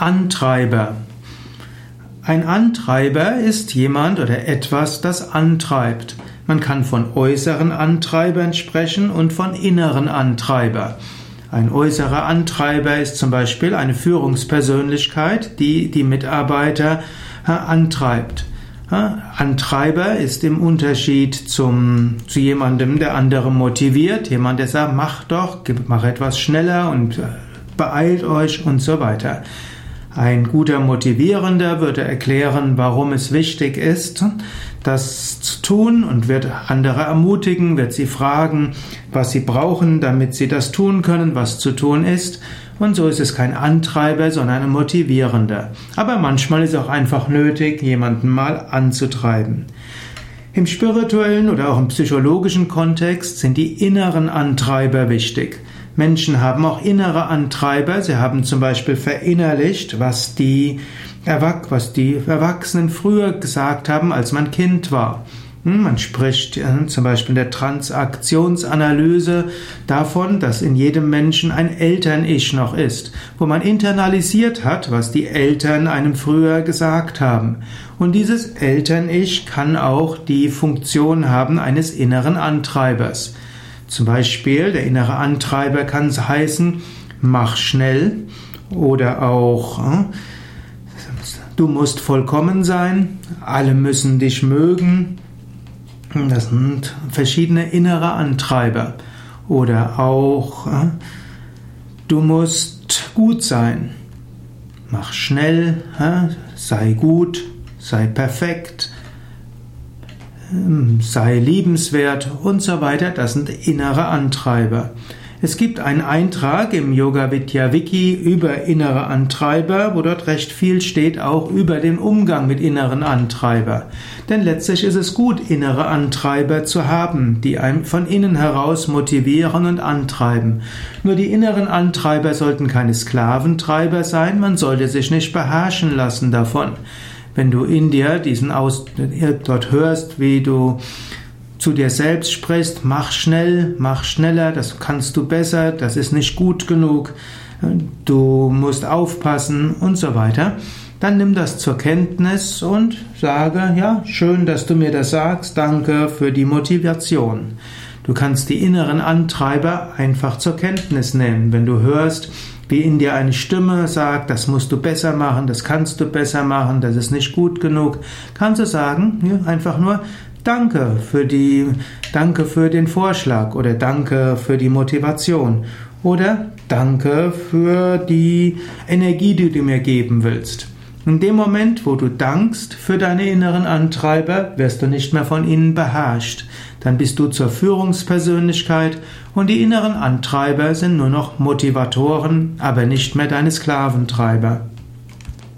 Antreiber. Ein Antreiber ist jemand oder etwas, das antreibt. Man kann von äußeren Antreibern sprechen und von inneren Antreiber. Ein äußerer Antreiber ist zum Beispiel eine Führungspersönlichkeit, die die Mitarbeiter äh, antreibt. Antreiber ist im Unterschied zum, zu jemandem, der andere motiviert, jemand, der sagt, mach doch, mach etwas schneller und äh, beeilt euch und so weiter. Ein guter Motivierender würde erklären, warum es wichtig ist, das zu tun und wird andere ermutigen, wird sie fragen, was sie brauchen, damit sie das tun können, was zu tun ist. Und so ist es kein Antreiber, sondern ein Motivierender. Aber manchmal ist es auch einfach nötig, jemanden mal anzutreiben. Im spirituellen oder auch im psychologischen Kontext sind die inneren Antreiber wichtig. Menschen haben auch innere Antreiber. Sie haben zum Beispiel verinnerlicht, was die, was die Erwachsenen früher gesagt haben, als man Kind war. Hm, man spricht äh, zum Beispiel in der Transaktionsanalyse davon, dass in jedem Menschen ein Eltern-Ich noch ist, wo man internalisiert hat, was die Eltern einem früher gesagt haben. Und dieses Eltern-Ich kann auch die Funktion haben eines inneren Antreibers. Zum Beispiel, der innere Antreiber kann heißen, mach schnell oder auch äh, du musst vollkommen sein, alle müssen dich mögen. Das sind verschiedene innere Antreiber. Oder auch äh, du musst gut sein, mach schnell, äh, sei gut, sei perfekt, sei liebenswert und so weiter, das sind innere Antreiber. Es gibt einen Eintrag im Yoga Vidya Wiki über innere Antreiber, wo dort recht viel steht, auch über den Umgang mit inneren Antreiber. Denn letztlich ist es gut, innere Antreiber zu haben, die einem von innen heraus motivieren und antreiben. Nur die inneren Antreiber sollten keine Sklaventreiber sein, man sollte sich nicht beherrschen lassen davon wenn du in dir diesen Aus, dort hörst, wie du zu dir selbst sprichst, mach schnell, mach schneller, das kannst du besser, das ist nicht gut genug, du musst aufpassen und so weiter, dann nimm das zur Kenntnis und sage, ja, schön, dass du mir das sagst, danke für die Motivation. Du kannst die inneren Antreiber einfach zur Kenntnis nehmen. Wenn du hörst, wie in dir eine Stimme sagt, das musst du besser machen, das kannst du besser machen, das ist nicht gut genug, kannst du sagen, einfach nur Danke für die, danke für den Vorschlag oder danke für die Motivation oder danke für die Energie, die du mir geben willst. In dem Moment, wo du dankst für deine inneren Antreiber, wirst du nicht mehr von ihnen beherrscht. Dann bist du zur Führungspersönlichkeit und die inneren Antreiber sind nur noch Motivatoren, aber nicht mehr deine Sklaventreiber.